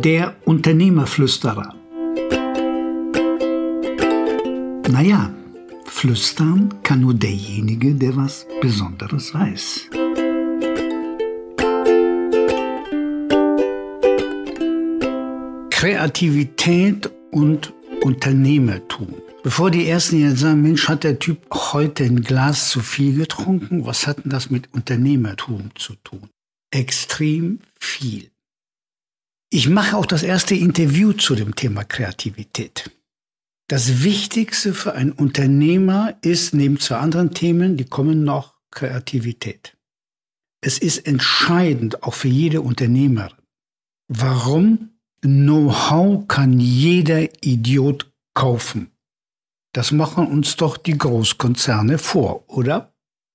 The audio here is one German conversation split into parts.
Der Unternehmerflüsterer. Naja, flüstern kann nur derjenige, der was Besonderes weiß. Kreativität und Unternehmertum. Bevor die Ersten jetzt sagen, Mensch, hat der Typ heute ein Glas zu viel getrunken, was hat denn das mit Unternehmertum zu tun? Extrem viel. Ich mache auch das erste Interview zu dem Thema Kreativität. Das Wichtigste für einen Unternehmer ist neben zwei anderen Themen, die kommen noch Kreativität. Es ist entscheidend auch für jede Unternehmerin. Warum? Know-how kann jeder Idiot kaufen. Das machen uns doch die Großkonzerne vor, oder?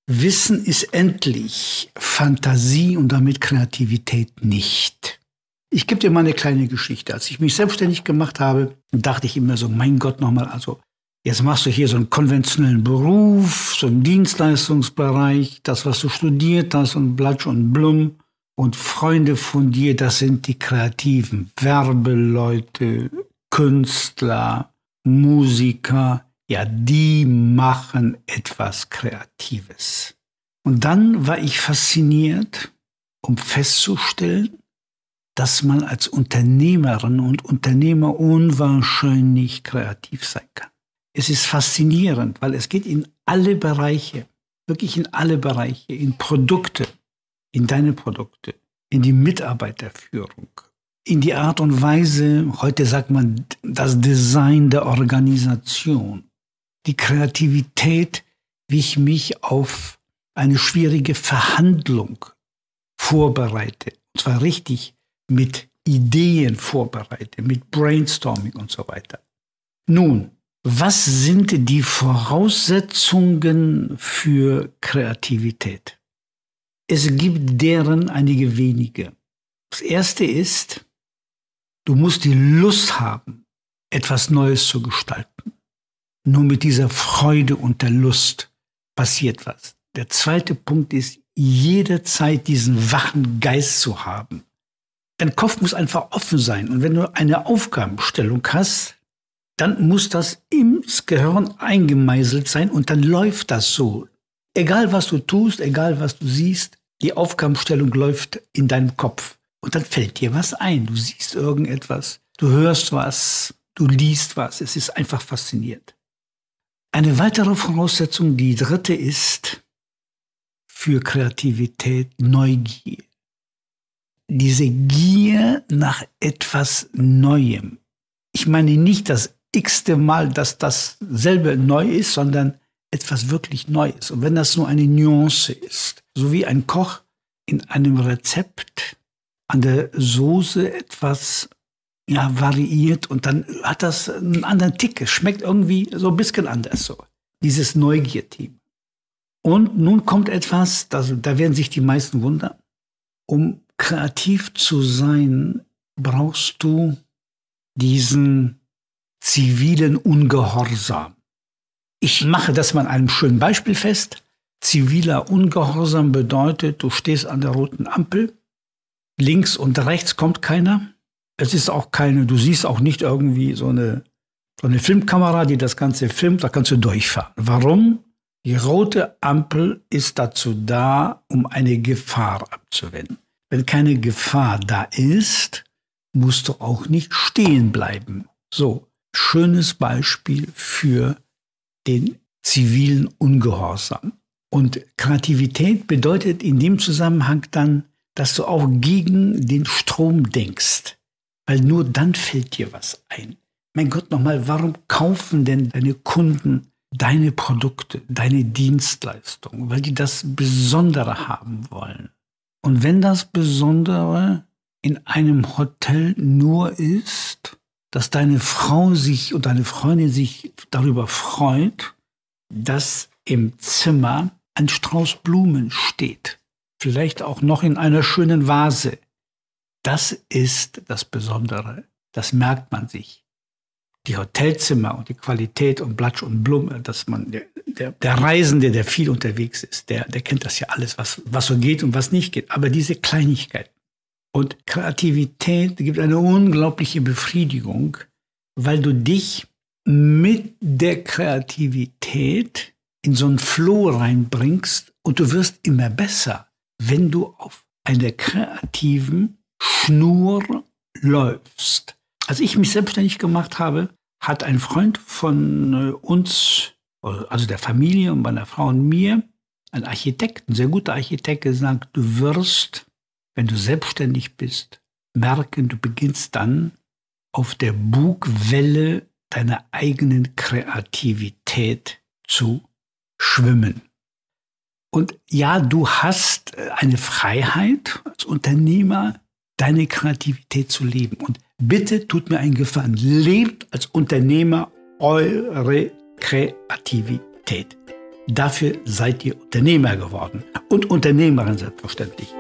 Wissen ist endlich, Fantasie und damit Kreativität nicht. Ich gebe dir mal eine kleine Geschichte. Als ich mich selbstständig gemacht habe, dachte ich immer so, mein Gott nochmal, also jetzt machst du hier so einen konventionellen Beruf, so einen Dienstleistungsbereich, das, was du studiert hast und Blatsch und Blum und Freunde von dir, das sind die kreativen Werbeleute, Künstler, Musiker, ja, die machen etwas Kreatives. Und dann war ich fasziniert, um festzustellen, dass man als Unternehmerin und Unternehmer unwahrscheinlich kreativ sein kann. Es ist faszinierend, weil es geht in alle Bereiche, wirklich in alle Bereiche, in Produkte, in deine Produkte, in die Mitarbeiterführung, in die Art und Weise, heute sagt man, das Design der Organisation, die Kreativität, wie ich mich auf eine schwierige Verhandlung vorbereite. Und zwar richtig mit Ideen vorbereite, mit Brainstorming und so weiter. Nun, was sind die Voraussetzungen für Kreativität? Es gibt deren einige wenige. Das erste ist, du musst die Lust haben, etwas Neues zu gestalten. Nur mit dieser Freude und der Lust passiert was. Der zweite Punkt ist, jederzeit diesen wachen Geist zu haben. Dein Kopf muss einfach offen sein. Und wenn du eine Aufgabenstellung hast, dann muss das ins Gehirn eingemeißelt sein und dann läuft das so. Egal was du tust, egal was du siehst, die Aufgabenstellung läuft in deinem Kopf. Und dann fällt dir was ein. Du siehst irgendetwas, du hörst was, du liest was. Es ist einfach faszinierend. Eine weitere Voraussetzung, die dritte ist für Kreativität Neugier. Diese Gier nach etwas Neuem. Ich meine nicht das x-te Mal, dass dasselbe neu ist, sondern etwas wirklich Neues. Und wenn das nur eine Nuance ist, so wie ein Koch in einem Rezept an der Soße etwas ja, variiert und dann hat das einen anderen Tick. Es schmeckt irgendwie so ein bisschen anders so. Dieses Neugierteam. Und nun kommt etwas, das, da werden sich die meisten wundern. Um kreativ zu sein, brauchst du diesen zivilen Ungehorsam. Ich mache das mal einem schönen Beispiel fest. Ziviler Ungehorsam bedeutet, du stehst an der roten Ampel, links und rechts kommt keiner, es ist auch keine, du siehst auch nicht irgendwie so eine, so eine Filmkamera, die das Ganze filmt, da kannst du durchfahren. Warum? Die rote Ampel ist dazu da, um eine Gefahr abzuwenden. Wenn keine Gefahr da ist, musst du auch nicht stehen bleiben. So, schönes Beispiel für den zivilen Ungehorsam. Und Kreativität bedeutet in dem Zusammenhang dann, dass du auch gegen den Strom denkst. Weil nur dann fällt dir was ein. Mein Gott, nochmal, warum kaufen denn deine Kunden deine Produkte, deine Dienstleistungen? Weil die das Besondere haben wollen. Und wenn das Besondere in einem Hotel nur ist, dass deine Frau sich und deine Freundin sich darüber freut, dass im Zimmer ein Strauß Blumen steht. Vielleicht auch noch in einer schönen Vase. Das ist das Besondere. Das merkt man sich. Die Hotelzimmer und die Qualität und Blatsch und Blume, dass man, der, der, der Reisende, der viel unterwegs ist, der, der kennt das ja alles, was, was so geht und was nicht geht. Aber diese Kleinigkeiten, Und Kreativität gibt eine unglaubliche Befriedigung, weil du dich mit der Kreativität in so einen Flow reinbringst und du wirst immer besser, wenn du auf einer kreativen Schnur läufst. Als ich mich selbstständig gemacht habe, hat ein Freund von äh, uns, also der Familie und meiner Frau und mir, ein Architekt, ein sehr guter Architekt, gesagt, du wirst, wenn du selbstständig bist, merken, du beginnst dann auf der Bugwelle deiner eigenen Kreativität zu schwimmen. Und ja, du hast äh, eine Freiheit als Unternehmer, deine Kreativität zu leben. Und bitte tut mir einen Gefallen, lebt als Unternehmer eure Kreativität. Dafür seid ihr Unternehmer geworden und Unternehmerin selbstverständlich.